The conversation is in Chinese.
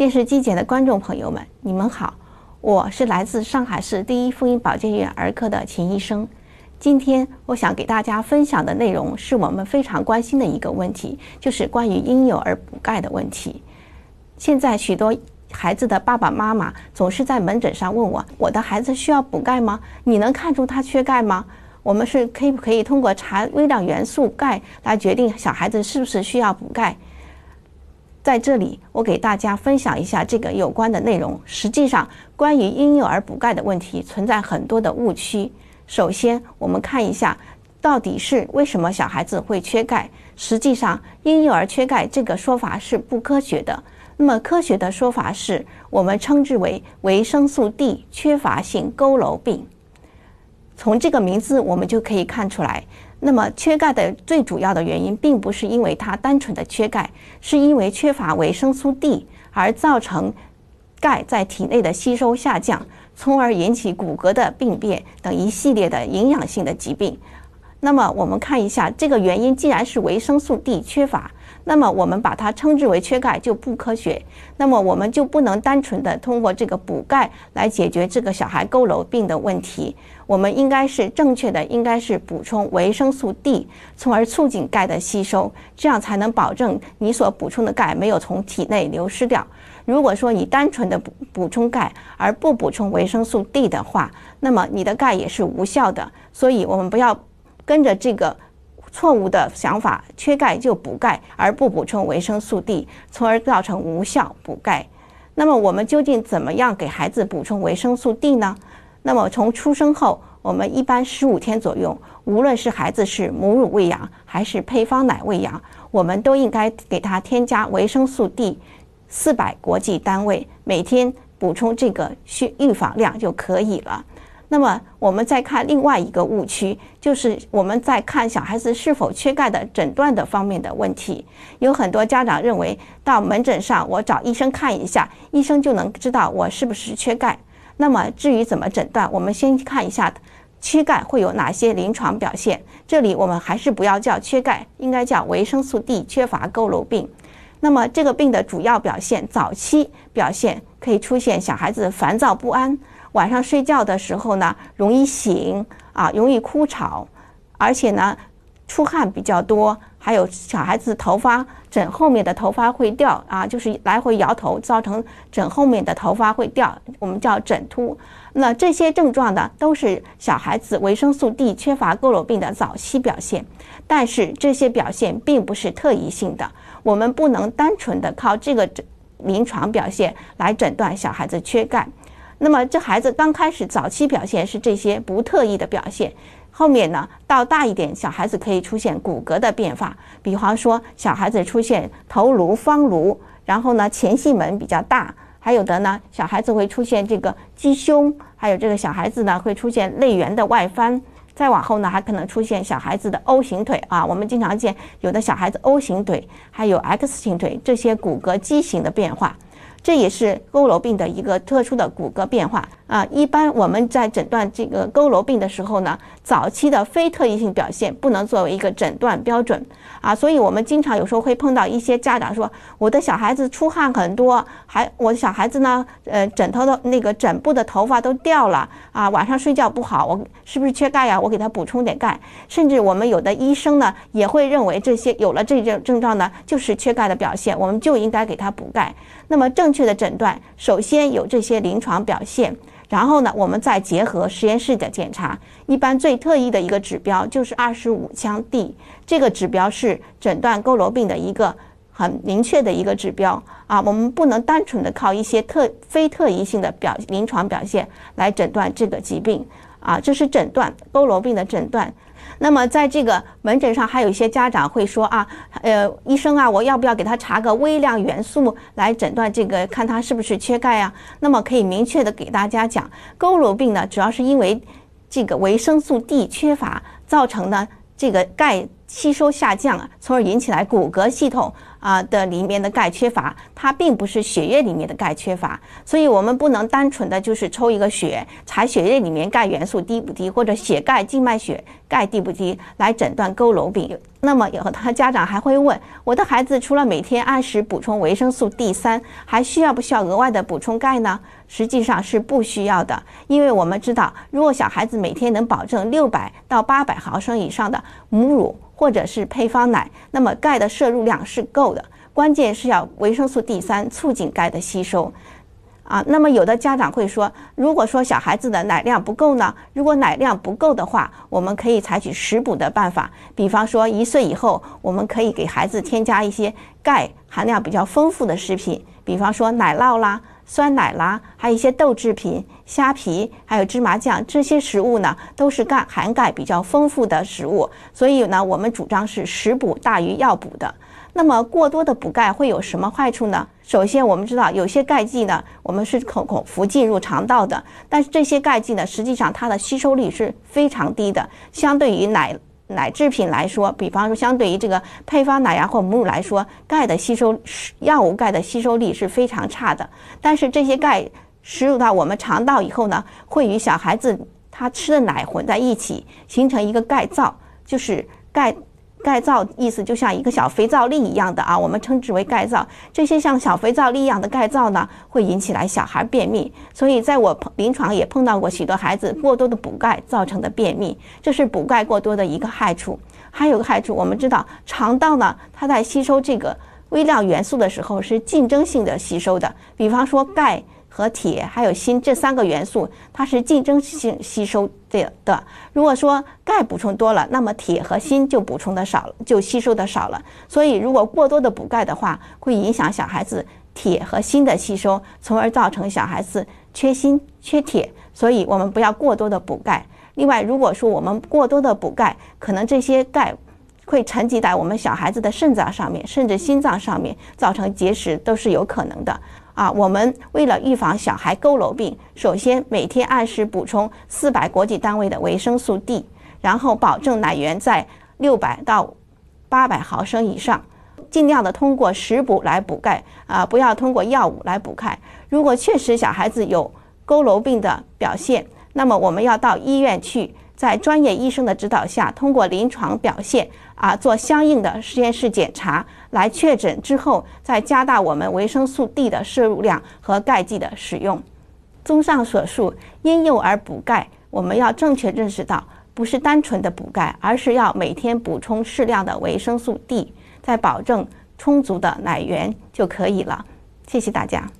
电视机前的观众朋友们，你们好，我是来自上海市第一妇婴保健院儿科的秦医生。今天我想给大家分享的内容是我们非常关心的一个问题，就是关于婴幼儿补钙的问题。现在许多孩子的爸爸妈妈总是在门诊上问我：“我的孩子需要补钙吗？你能看出他缺钙吗？”我们是可以不可以通过查微量元素钙来决定小孩子是不是需要补钙？在这里，我给大家分享一下这个有关的内容。实际上，关于婴幼儿补钙的问题，存在很多的误区。首先，我们看一下，到底是为什么小孩子会缺钙？实际上，婴幼儿缺钙这个说法是不科学的。那么，科学的说法是我们称之为维生素 D 缺乏性佝偻病。从这个名字，我们就可以看出来。那么，缺钙的最主要的原因，并不是因为它单纯的缺钙，是因为缺乏维生素 D 而造成钙在体内的吸收下降，从而引起骨骼的病变等一系列的营养性的疾病。那么，我们看一下这个原因，既然是维生素 D 缺乏。那么我们把它称之为缺钙就不科学，那么我们就不能单纯的通过这个补钙来解决这个小孩佝偻病的问题。我们应该是正确的，应该是补充维生素 D，从而促进钙的吸收，这样才能保证你所补充的钙没有从体内流失掉。如果说你单纯的补补充钙而不补充维生素 D 的话，那么你的钙也是无效的。所以我们不要跟着这个。错误的想法，缺钙就补钙，而不补充维生素 D，从而造成无效补钙。那么我们究竟怎么样给孩子补充维生素 D 呢？那么从出生后，我们一般十五天左右，无论是孩子是母乳喂养还是配方奶喂养，我们都应该给他添加维生素 D 四百国际单位，每天补充这个需预防量就可以了。那么我们再看另外一个误区，就是我们在看小孩子是否缺钙的诊断的方面的问题。有很多家长认为，到门诊上我找医生看一下，医生就能知道我是不是缺钙。那么至于怎么诊断，我们先看一下缺钙会有哪些临床表现。这里我们还是不要叫缺钙，应该叫维生素 D 缺乏佝偻病。那么这个病的主要表现，早期表现可以出现小孩子烦躁不安。晚上睡觉的时候呢，容易醒啊，容易哭吵，而且呢，出汗比较多，还有小孩子头发枕后面的头发会掉啊，就是来回摇头，造成枕后面的头发会掉，我们叫枕秃。那这些症状呢，都是小孩子维生素 D 缺乏佝偻病的早期表现，但是这些表现并不是特异性的，我们不能单纯的靠这个临床表现来诊断小孩子缺钙。那么，这孩子刚开始早期表现是这些不特异的表现，后面呢，到大一点，小孩子可以出现骨骼的变化，比方说小孩子出现头颅方颅，然后呢前囟门比较大，还有的呢小孩子会出现这个鸡胸，还有这个小孩子呢会出现肋缘的外翻，再往后呢还可能出现小孩子的 O 型腿啊，我们经常见有的小孩子 O 型腿，还有 X 型腿这些骨骼畸形的变化。这也是佝偻病的一个特殊的骨骼变化啊。一般我们在诊断这个佝偻病的时候呢，早期的非特异性表现不能作为一个诊断标准啊。所以我们经常有时候会碰到一些家长说，我的小孩子出汗很多，还我的小孩子呢，呃，枕头的那个枕部的头发都掉了啊，晚上睡觉不好，我是不是缺钙呀？我给他补充点钙。甚至我们有的医生呢，也会认为这些有了这种症状呢，就是缺钙的表现，我们就应该给他补钙。那么正确的诊断，首先有这些临床表现，然后呢，我们再结合实验室的检查。一般最特异的一个指标就是二十五羟 D，这个指标是诊断佝偻病的一个很明确的一个指标啊。我们不能单纯的靠一些特非特异性的表临床表现来诊断这个疾病啊，这是诊断佝偻病的诊断。那么，在这个门诊上，还有一些家长会说啊，呃，医生啊，我要不要给他查个微量元素来诊断这个，看他是不是缺钙啊？那么可以明确的给大家讲，佝偻病呢，主要是因为这个维生素 D 缺乏造成的这个钙吸收下降啊，从而引起来骨骼系统啊的里面的钙缺乏，它并不是血液里面的钙缺乏，所以我们不能单纯的就是抽一个血，查血液里面钙元素低不低，或者血钙静脉血钙低不低来诊断佝偻病。那么以后他家长还会问，我的孩子除了每天按时补充维生素 D 三，还需要不需要额外的补充钙呢？实际上是不需要的，因为我们知道，如果小孩子每天能保证六百到八百毫升以上的母乳。或者是配方奶，那么钙的摄入量是够的，关键是要维生素 D 三促进钙的吸收，啊，那么有的家长会说，如果说小孩子的奶量不够呢？如果奶量不够的话，我们可以采取食补的办法，比方说一岁以后，我们可以给孩子添加一些钙含量比较丰富的食品，比方说奶酪啦。酸奶啦，还有一些豆制品、虾皮，还有芝麻酱，这些食物呢，都是钙含钙比较丰富的食物。所以呢，我们主张是食补大于药补的。那么过多的补钙会有什么坏处呢？首先，我们知道有些钙剂呢，我们是口口服进入肠道的，但是这些钙剂呢，实际上它的吸收率是非常低的，相对于奶。奶制品来说，比方说，相对于这个配方奶呀或母乳来说，钙的吸收药物钙的吸收力是非常差的。但是这些钙食入到我们肠道以后呢，会与小孩子他吃的奶混在一起，形成一个钙皂，就是钙。钙皂意思就像一个小肥皂粒一样的啊，我们称之为钙皂。这些像小肥皂粒一样的钙皂呢，会引起来小孩便秘。所以在我临床也碰到过许多孩子过多的补钙造成的便秘，这是补钙过多的一个害处。还有个害处，我们知道肠道呢，它在吸收这个微量元素的时候是竞争性的吸收的，比方说钙。和铁还有锌这三个元素，它是竞争性吸收的的。如果说钙补充多了，那么铁和锌就补充的少了，就吸收的少了。所以，如果过多的补钙的话，会影响小孩子铁和锌的吸收，从而造成小孩子缺锌、缺铁。所以我们不要过多的补钙。另外，如果说我们过多的补钙，可能这些钙会沉积在我们小孩子的肾脏上面，甚至心脏上面，造成结石都是有可能的。啊，我们为了预防小孩佝偻病，首先每天按时补充四百国际单位的维生素 D，然后保证奶源在六百到八百毫升以上，尽量的通过食补来补钙啊，不要通过药物来补钙。如果确实小孩子有佝偻病的表现，那么我们要到医院去。在专业医生的指导下，通过临床表现啊，做相应的实验室检查，来确诊之后，再加大我们维生素 D 的摄入量和钙剂的使用。综上所述，婴幼儿补钙，我们要正确认识到，不是单纯的补钙，而是要每天补充适量的维生素 D，再保证充足的奶源就可以了。谢谢大家。